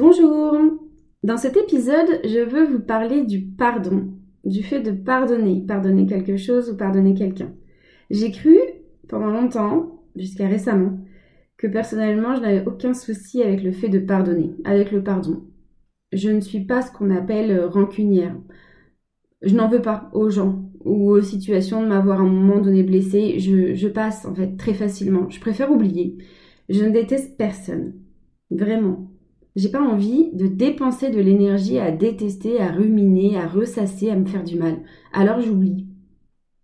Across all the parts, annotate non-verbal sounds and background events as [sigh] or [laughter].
Bonjour Dans cet épisode, je veux vous parler du pardon, du fait de pardonner, pardonner quelque chose ou pardonner quelqu'un. J'ai cru pendant longtemps, jusqu'à récemment, que personnellement je n'avais aucun souci avec le fait de pardonner, avec le pardon. Je ne suis pas ce qu'on appelle rancunière. Je n'en veux pas aux gens ou aux situations de m'avoir à un moment donné blessé. Je, je passe en fait très facilement. Je préfère oublier. Je ne déteste personne. Vraiment. J'ai pas envie de dépenser de l'énergie à détester, à ruminer, à ressasser, à me faire du mal. Alors j'oublie.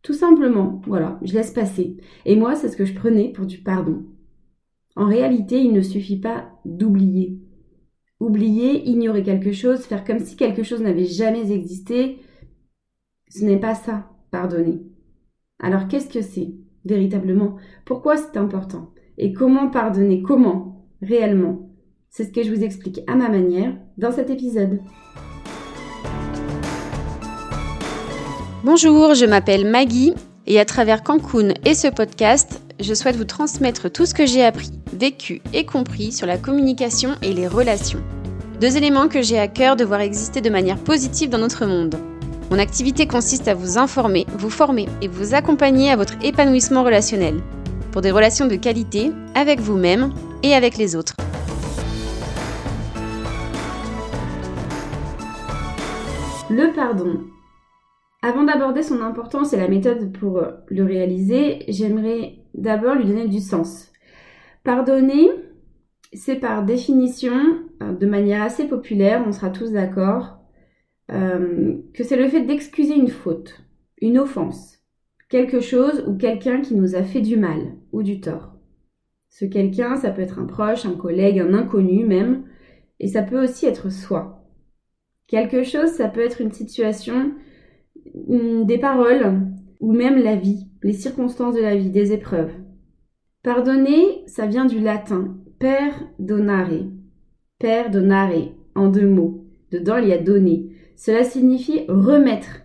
Tout simplement, voilà, je laisse passer. Et moi, c'est ce que je prenais pour du pardon. En réalité, il ne suffit pas d'oublier. Oublier, ignorer quelque chose, faire comme si quelque chose n'avait jamais existé, ce n'est pas ça, pardonner. Alors qu'est-ce que c'est, véritablement? Pourquoi c'est important? Et comment pardonner? Comment Réellement? C'est ce que je vous explique à ma manière dans cet épisode. Bonjour, je m'appelle Maggie et à travers Cancun et ce podcast, je souhaite vous transmettre tout ce que j'ai appris, vécu et compris sur la communication et les relations. Deux éléments que j'ai à cœur de voir exister de manière positive dans notre monde. Mon activité consiste à vous informer, vous former et vous accompagner à votre épanouissement relationnel, pour des relations de qualité avec vous-même et avec les autres. Le pardon. Avant d'aborder son importance et la méthode pour euh, le réaliser, j'aimerais d'abord lui donner du sens. Pardonner, c'est par définition, euh, de manière assez populaire, on sera tous d'accord, euh, que c'est le fait d'excuser une faute, une offense, quelque chose ou quelqu'un qui nous a fait du mal ou du tort. Ce quelqu'un, ça peut être un proche, un collègue, un inconnu même, et ça peut aussi être soi. Quelque chose, ça peut être une situation, des paroles, ou même la vie, les circonstances de la vie, des épreuves. Pardonner, ça vient du latin perdonare. Perdonare, en deux mots. Dedans, il y a donner. Cela signifie remettre,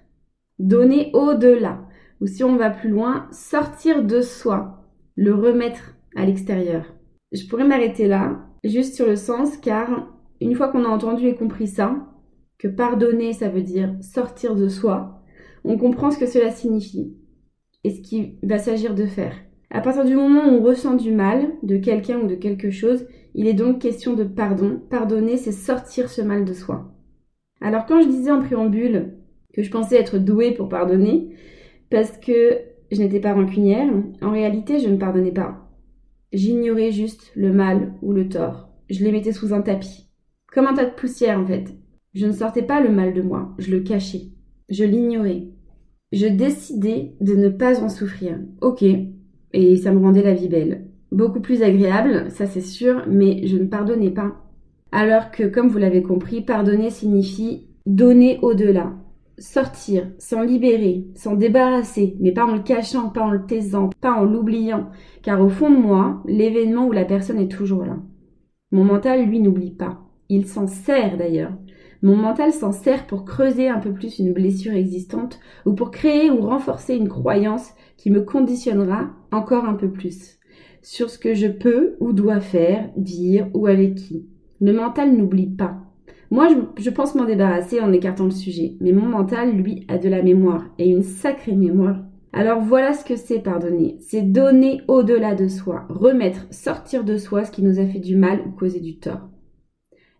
donner au-delà. Ou si on va plus loin, sortir de soi, le remettre à l'extérieur. Je pourrais m'arrêter là, juste sur le sens, car une fois qu'on a entendu et compris ça, que pardonner, ça veut dire sortir de soi, on comprend ce que cela signifie et ce qu'il va s'agir de faire. À partir du moment où on ressent du mal de quelqu'un ou de quelque chose, il est donc question de pardon. Pardonner, c'est sortir ce mal de soi. Alors quand je disais en préambule que je pensais être douée pour pardonner, parce que je n'étais pas rancunière, en réalité je ne pardonnais pas. J'ignorais juste le mal ou le tort. Je les mettais sous un tapis. Comme un tas de poussière en fait. Je ne sortais pas le mal de moi, je le cachais. Je l'ignorais. Je décidais de ne pas en souffrir. Ok, et ça me rendait la vie belle. Beaucoup plus agréable, ça c'est sûr, mais je ne pardonnais pas. Alors que, comme vous l'avez compris, pardonner signifie donner au-delà, sortir, s'en libérer, s'en débarrasser, mais pas en le cachant, pas en le taisant, pas en l'oubliant, car au fond de moi, l'événement ou la personne est toujours là. Mon mental, lui, n'oublie pas. Il s'en sert d'ailleurs. Mon mental s'en sert pour creuser un peu plus une blessure existante ou pour créer ou renforcer une croyance qui me conditionnera encore un peu plus sur ce que je peux ou dois faire, dire ou avec qui. Le mental n'oublie pas. Moi, je, pense m'en débarrasser en écartant le sujet, mais mon mental, lui, a de la mémoire, et une sacrée mémoire. Alors voilà ce que c'est pardonner. C'est donner au-delà de soi, remettre, sortir de soi ce qui nous a fait du mal ou causé du tort.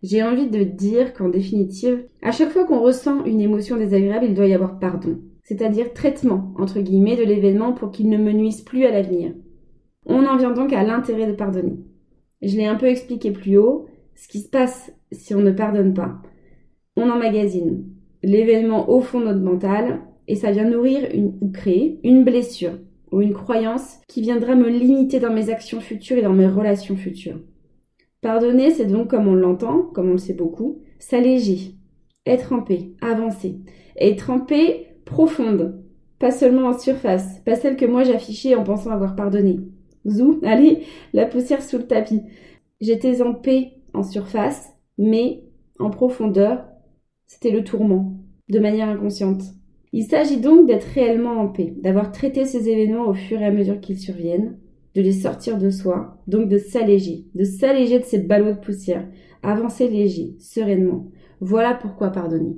J'ai envie de dire qu'en définitive, à chaque fois qu'on ressent une émotion désagréable, il doit y avoir pardon, c'est-à-dire traitement, entre guillemets, de l'événement pour qu'il ne me nuise plus à l'avenir. On en vient donc à l'intérêt de pardonner. Je l'ai un peu expliqué plus haut, ce qui se passe si on ne pardonne pas. On emmagasine l'événement au fond de notre mental et ça vient nourrir ou créer une blessure ou une croyance qui viendra me limiter dans mes actions futures et dans mes relations futures. Pardonner, c'est donc, comme on l'entend, comme on le sait beaucoup, s'alléger, être en paix, avancer. Être en paix profonde, pas seulement en surface, pas celle que moi j'affichais en pensant avoir pardonné. Zou, [laughs] allez, la poussière sous le tapis. J'étais en paix en surface, mais en profondeur, c'était le tourment, de manière inconsciente. Il s'agit donc d'être réellement en paix, d'avoir traité ces événements au fur et à mesure qu'ils surviennent, de les sortir de soi, donc de s'alléger, de s'alléger de ces ballots de poussière, Avancer léger, sereinement. Voilà pourquoi pardonner.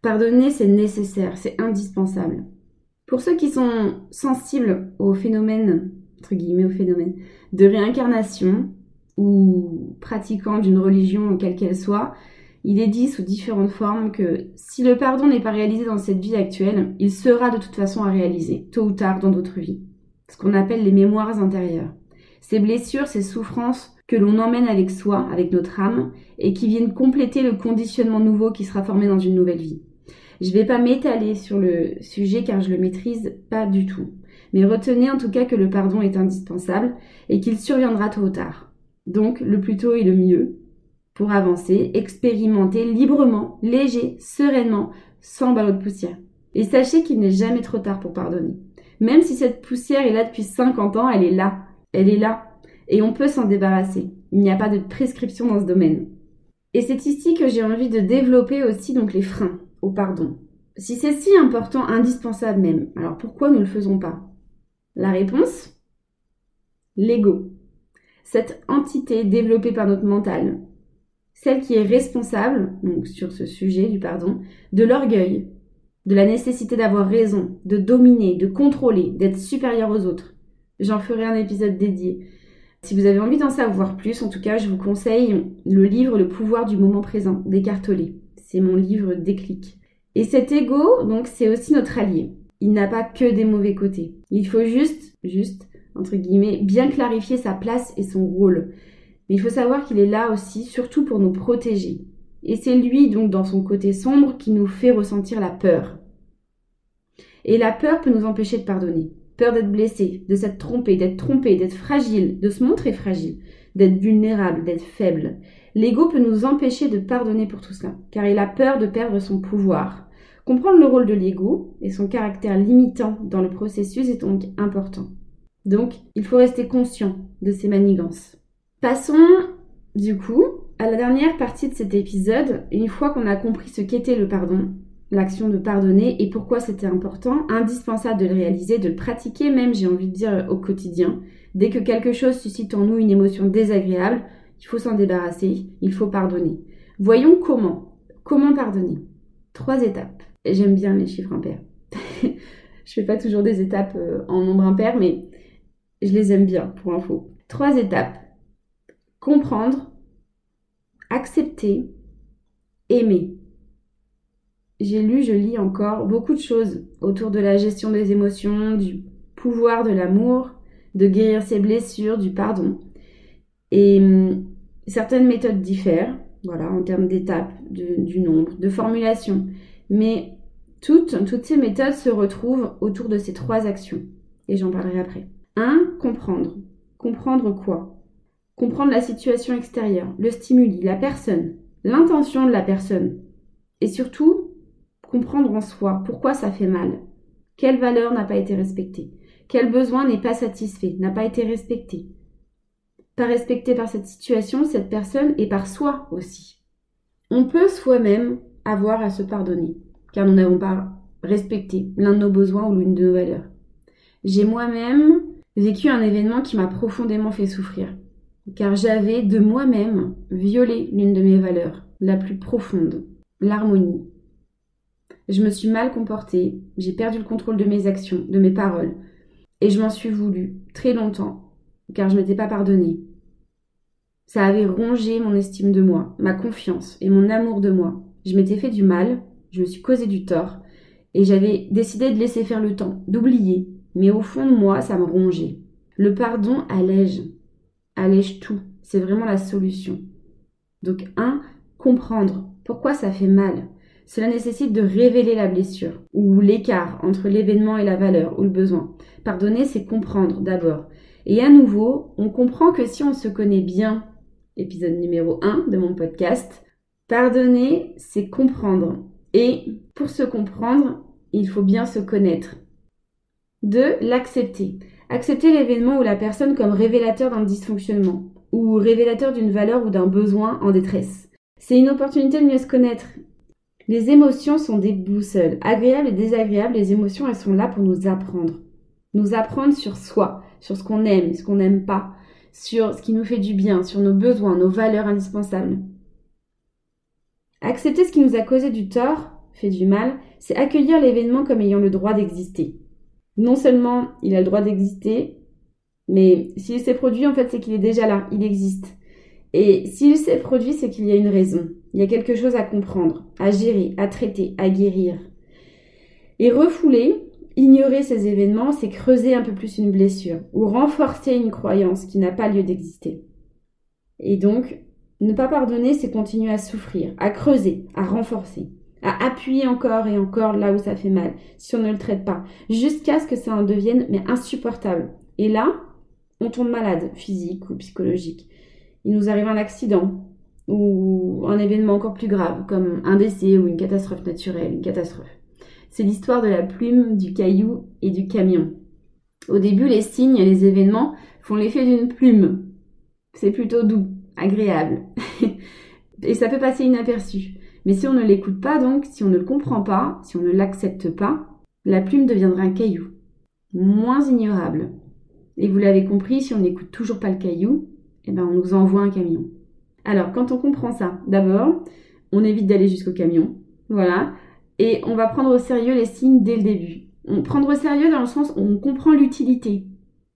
Pardonner, c'est nécessaire, c'est indispensable. Pour ceux qui sont sensibles au phénomène, entre guillemets, au phénomène de réincarnation ou pratiquant d'une religion quelle qu'elle soit, il est dit sous différentes formes que si le pardon n'est pas réalisé dans cette vie actuelle, il sera de toute façon à réaliser, tôt ou tard dans d'autres vies. Ce qu'on appelle les mémoires intérieures. Ces blessures, ces souffrances que l'on emmène avec soi, avec notre âme, et qui viennent compléter le conditionnement nouveau qui sera formé dans une nouvelle vie. Je ne vais pas m'étaler sur le sujet car je le maîtrise pas du tout. Mais retenez en tout cas que le pardon est indispensable et qu'il surviendra tôt ou tard. Donc, le plus tôt est le mieux pour avancer, expérimenter librement, léger, sereinement, sans ballot de poussière. Et sachez qu'il n'est jamais trop tard pour pardonner. Même si cette poussière est là depuis 50 ans, elle est là. Elle est là. Et on peut s'en débarrasser. Il n'y a pas de prescription dans ce domaine. Et c'est ici que j'ai envie de développer aussi donc les freins au pardon. Si c'est si important, indispensable même, alors pourquoi ne le faisons pas? La réponse? L'ego. Cette entité développée par notre mental, celle qui est responsable, donc sur ce sujet du pardon, de l'orgueil, de la nécessité d'avoir raison, de dominer, de contrôler, d'être supérieur aux autres. J'en ferai un épisode dédié. Si vous avez envie d'en savoir plus, en tout cas, je vous conseille le livre Le pouvoir du moment présent d'Écartolé. C'est mon livre déclic. Et cet ego, donc, c'est aussi notre allié. Il n'a pas que des mauvais côtés. Il faut juste, juste, entre guillemets, bien clarifier sa place et son rôle. Mais il faut savoir qu'il est là aussi, surtout pour nous protéger. Et c'est lui, donc, dans son côté sombre, qui nous fait ressentir la peur. Et la peur peut nous empêcher de pardonner. Peur d'être blessé, de s'être trompé, d'être trompé, d'être fragile, de se montrer fragile, d'être vulnérable, d'être faible. L'ego peut nous empêcher de pardonner pour tout cela, car il a peur de perdre son pouvoir. Comprendre le rôle de l'ego et son caractère limitant dans le processus est donc important. Donc, il faut rester conscient de ces manigances. Passons du coup à la dernière partie de cet épisode, une fois qu'on a compris ce qu'était le pardon, l'action de pardonner et pourquoi c'était important, indispensable de le réaliser, de le pratiquer même, j'ai envie de dire, au quotidien. Dès que quelque chose suscite en nous une émotion désagréable, il faut s'en débarrasser, il faut pardonner. Voyons comment. Comment pardonner? Trois étapes. J'aime bien les chiffres impairs. [laughs] je fais pas toujours des étapes euh, en nombre impair, mais je les aime bien pour info. Trois étapes comprendre, accepter, aimer. J'ai lu, je lis encore beaucoup de choses autour de la gestion des émotions, du pouvoir de l'amour, de guérir ses blessures, du pardon. Et hum, certaines méthodes diffèrent, voilà, en termes d'étapes, du nombre, de formulation. Mais toutes, toutes ces méthodes se retrouvent autour de ces trois actions. Et j'en parlerai après. 1. Comprendre. Comprendre quoi? Comprendre la situation extérieure, le stimuli, la personne, l'intention de la personne. Et surtout, comprendre en soi pourquoi ça fait mal. Quelle valeur n'a pas été respectée? Quel besoin n'est pas satisfait, n'a pas été respecté? Pas respecté par cette situation, cette personne et par soi aussi. On peut soi-même avoir à se pardonner, car nous n'avons pas respecté l'un de nos besoins ou l'une de nos valeurs. J'ai moi-même vécu un événement qui m'a profondément fait souffrir car j'avais de moi-même violé l'une de mes valeurs, la plus profonde, l'harmonie. Je me suis mal comportée, j'ai perdu le contrôle de mes actions, de mes paroles, et je m'en suis voulu très longtemps, car je m'étais pas pardonnée. Ça avait rongé mon estime de moi, ma confiance et mon amour de moi. Je m'étais fait du mal, je me suis causé du tort, et j'avais décidé de laisser faire le temps, d'oublier, mais au fond de moi, ça me rongeait. Le pardon allège, allège tout. C'est vraiment la solution. Donc, un, comprendre pourquoi ça fait mal. Cela nécessite de révéler la blessure ou l'écart entre l'événement et la valeur ou le besoin. Pardonner, c'est comprendre d'abord. Et à nouveau, on comprend que si on se connaît bien, épisode numéro 1 de mon podcast, pardonner, c'est comprendre. Et pour se comprendre, il faut bien se connaître. 2. L'accepter. Accepter l'événement ou la personne comme révélateur d'un dysfonctionnement ou révélateur d'une valeur ou d'un besoin en détresse. C'est une opportunité de mieux se connaître. Les émotions sont des boussoles. Agréables et désagréables, les émotions, elles sont là pour nous apprendre. Nous apprendre sur soi, sur ce qu'on aime, ce qu'on n'aime pas, sur ce qui nous fait du bien, sur nos besoins, nos valeurs indispensables. Accepter ce qui nous a causé du tort, fait du mal, c'est accueillir l'événement comme ayant le droit d'exister. Non seulement il a le droit d'exister, mais s'il s'est produit, en fait, c'est qu'il est déjà là, il existe. Et s'il s'est produit, c'est qu'il y a une raison. Il y a quelque chose à comprendre, à gérer, à traiter, à guérir. Et refouler, ignorer ces événements, c'est creuser un peu plus une blessure ou renforcer une croyance qui n'a pas lieu d'exister. Et donc, ne pas pardonner, c'est continuer à souffrir, à creuser, à renforcer, à appuyer encore et encore là où ça fait mal, si on ne le traite pas, jusqu'à ce que ça en devienne mais insupportable. Et là, on tombe malade, physique ou psychologique il nous arrive un accident ou un événement encore plus grave, comme un décès ou une catastrophe naturelle, une catastrophe. C'est l'histoire de la plume, du caillou et du camion. Au début, les signes et les événements font l'effet d'une plume. C'est plutôt doux, agréable. [laughs] et ça peut passer inaperçu. Mais si on ne l'écoute pas donc, si on ne le comprend pas, si on ne l'accepte pas, la plume deviendra un caillou. Moins ignorable. Et vous l'avez compris, si on n'écoute toujours pas le caillou, eh ben, on nous envoie un camion. Alors, quand on comprend ça, d'abord, on évite d'aller jusqu'au camion. Voilà. Et on va prendre au sérieux les signes dès le début. On prendre au sérieux dans le sens où on comprend l'utilité,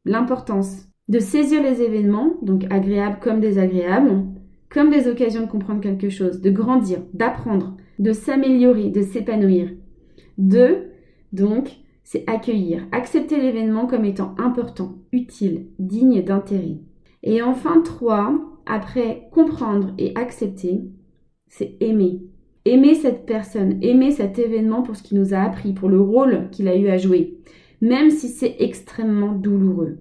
l'importance de saisir les événements, donc agréables comme désagréables, comme des occasions de comprendre quelque chose, de grandir, d'apprendre, de s'améliorer, de s'épanouir. Deux, donc, c'est accueillir, accepter l'événement comme étant important, utile, digne d'intérêt. Et enfin, trois, après comprendre et accepter, c'est aimer. Aimer cette personne, aimer cet événement pour ce qu'il nous a appris, pour le rôle qu'il a eu à jouer, même si c'est extrêmement douloureux.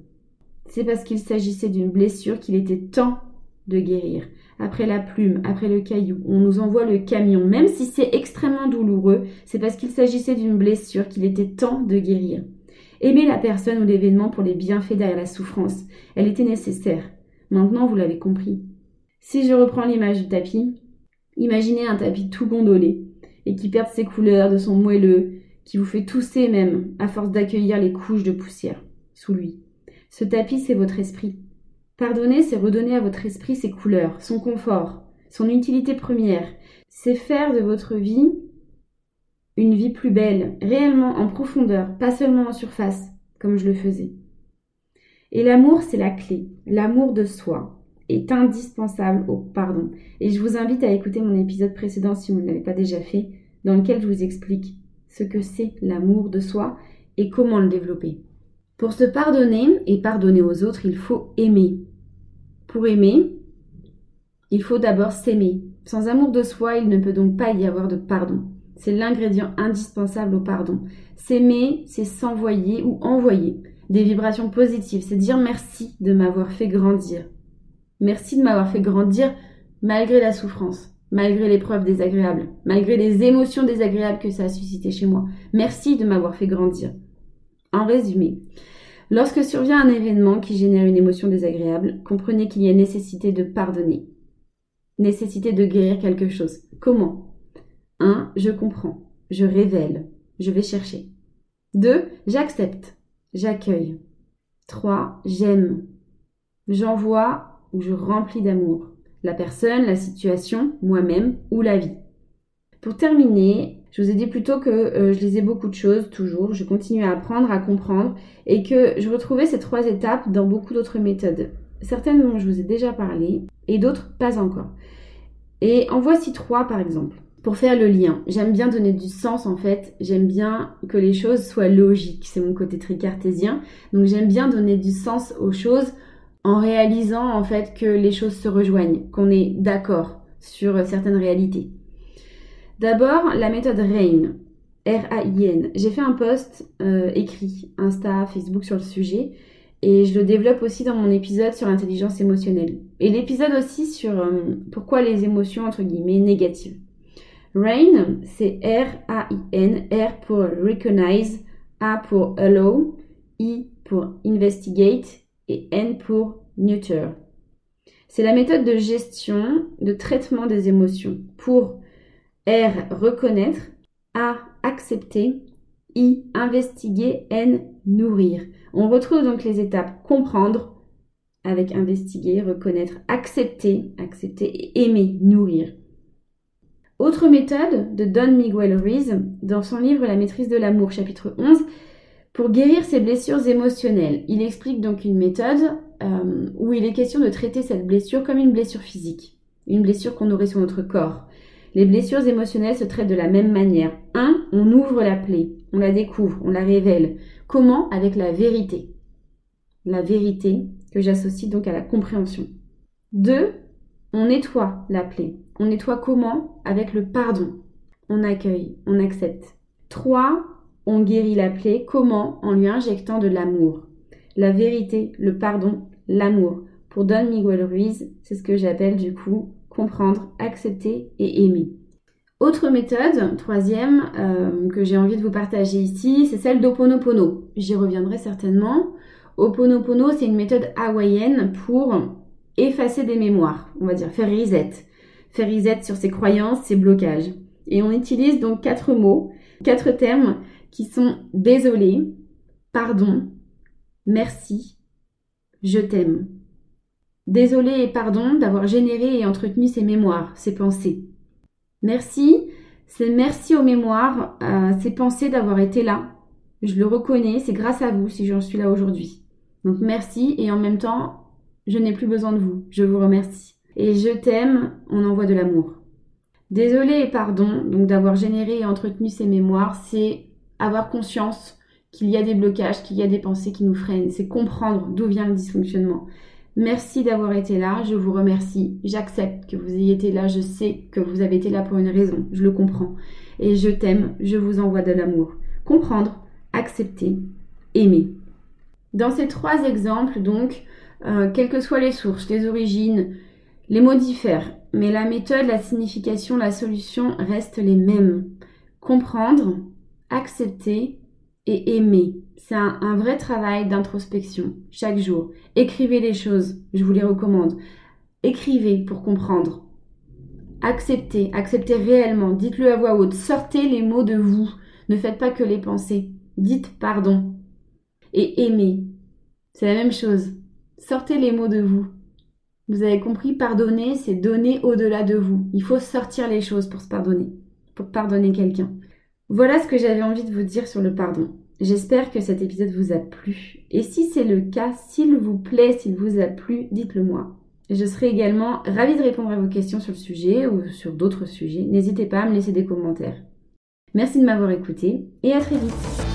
C'est parce qu'il s'agissait d'une blessure qu'il était temps de guérir. Après la plume, après le caillou, on nous envoie le camion. Même si c'est extrêmement douloureux, c'est parce qu'il s'agissait d'une blessure qu'il était temps de guérir. Aimer la personne ou l'événement pour les bienfaits derrière la souffrance, elle était nécessaire. Maintenant, vous l'avez compris. Si je reprends l'image du tapis, imaginez un tapis tout gondolé et qui perd ses couleurs, de son moelleux, qui vous fait tousser même à force d'accueillir les couches de poussière sous lui. Ce tapis, c'est votre esprit. Pardonner, c'est redonner à votre esprit ses couleurs, son confort, son utilité première. C'est faire de votre vie une vie plus belle, réellement en profondeur, pas seulement en surface, comme je le faisais. Et l'amour, c'est la clé. L'amour de soi est indispensable au pardon. Et je vous invite à écouter mon épisode précédent si vous ne l'avez pas déjà fait, dans lequel je vous explique ce que c'est l'amour de soi et comment le développer. Pour se pardonner et pardonner aux autres, il faut aimer. Pour aimer, il faut d'abord s'aimer. Sans amour de soi, il ne peut donc pas y avoir de pardon. C'est l'ingrédient indispensable au pardon. S'aimer, c'est s'envoyer ou envoyer des vibrations positives. C'est dire merci de m'avoir fait grandir. Merci de m'avoir fait grandir malgré la souffrance, malgré l'épreuve désagréable, malgré les émotions désagréables que ça a suscité chez moi. Merci de m'avoir fait grandir. En résumé, lorsque survient un événement qui génère une émotion désagréable, comprenez qu'il y a nécessité de pardonner, nécessité de guérir quelque chose. Comment? 1. Je comprends. Je révèle. Je vais chercher. 2. J'accepte. J'accueille. 3. J'aime. J'envoie ou je remplis d'amour. La personne, la situation, moi-même ou la vie. Pour terminer, je vous ai dit plutôt que euh, je lisais beaucoup de choses toujours, je continue à apprendre, à comprendre et que je retrouvais ces trois étapes dans beaucoup d'autres méthodes. Certaines dont je vous ai déjà parlé et d'autres pas encore. Et en voici trois par exemple pour faire le lien. J'aime bien donner du sens en fait, j'aime bien que les choses soient logiques, c'est mon côté très cartésien. Donc j'aime bien donner du sens aux choses en réalisant en fait que les choses se rejoignent, qu'on est d'accord sur certaines réalités. D'abord, la méthode RAIN, R-A-I-N. J'ai fait un post euh, écrit, Insta, Facebook sur le sujet et je le développe aussi dans mon épisode sur l'intelligence émotionnelle. Et l'épisode aussi sur euh, pourquoi les émotions entre guillemets négatives. RAIN, c'est R-A-I-N, R pour recognize, A pour allow, I pour investigate et N pour neuter. C'est la méthode de gestion, de traitement des émotions. Pour R, reconnaître, A, accepter, I, investiguer, N, nourrir. On retrouve donc les étapes comprendre avec investiguer, reconnaître, accepter, accepter et aimer, nourrir. Autre méthode de Don Miguel Ruiz dans son livre La maîtrise de l'amour, chapitre 11, pour guérir ses blessures émotionnelles. Il explique donc une méthode euh, où il est question de traiter cette blessure comme une blessure physique, une blessure qu'on aurait sur notre corps. Les blessures émotionnelles se traitent de la même manière. 1. On ouvre la plaie, on la découvre, on la révèle. Comment? Avec la vérité. La vérité que j'associe donc à la compréhension. 2. On nettoie la plaie. On nettoie comment? Avec le pardon. On accueille, on accepte. 3. On guérit la plaie. Comment? En lui injectant de l'amour. La vérité, le pardon, l'amour. Pour Don Miguel Ruiz, c'est ce que j'appelle du coup comprendre, accepter et aimer. Autre méthode, troisième, euh, que j'ai envie de vous partager ici, c'est celle d'Oponopono. J'y reviendrai certainement. Oponopono, c'est une méthode hawaïenne pour effacer des mémoires, on va dire faire reset. Faire reset sur ses croyances, ses blocages. Et on utilise donc quatre mots, quatre termes qui sont désolé, pardon, merci, je t'aime. Désolé et pardon d'avoir généré et entretenu ces mémoires, ces pensées. Merci, c'est merci aux mémoires, à ces pensées d'avoir été là. Je le reconnais, c'est grâce à vous si j'en suis là aujourd'hui. Donc merci et en même temps, je n'ai plus besoin de vous. Je vous remercie. Et je t'aime, on envoie de l'amour. Désolé et pardon, donc d'avoir généré et entretenu ces mémoires, c'est avoir conscience qu'il y a des blocages, qu'il y a des pensées qui nous freinent. C'est comprendre d'où vient le dysfonctionnement. Merci d'avoir été là, je vous remercie. J'accepte que vous ayez été là, je sais que vous avez été là pour une raison, je le comprends. Et je t'aime, je vous envoie de l'amour. Comprendre, accepter, aimer. Dans ces trois exemples, donc, euh, quelles que soient les sources, les origines, les mots diffèrent, mais la méthode, la signification, la solution restent les mêmes. Comprendre, accepter et aimer. C'est un, vrai travail d'introspection chaque jour. Écrivez les choses, je vous les recommande. Écrivez pour comprendre. Acceptez, acceptez réellement, dites-le à voix haute, sortez les mots de vous, ne faites pas que les pensées. Dites pardon. Et aimez. C'est la même chose. Sortez les mots de vous. Vous avez compris, pardonner, c'est donner au-delà de vous. Il faut sortir les choses pour se pardonner, pour pardonner quelqu'un. Voilà ce que j'avais envie de vous dire sur le pardon. J'espère que cet épisode vous a plu. Et si c'est le cas, s'il vous plaît, s'il vous a plu, dites-le moi. Je serai également ravie de répondre à vos questions sur le sujet ou sur d'autres sujets. N'hésitez pas à me laisser des commentaires. Merci de m'avoir écouté et à très vite.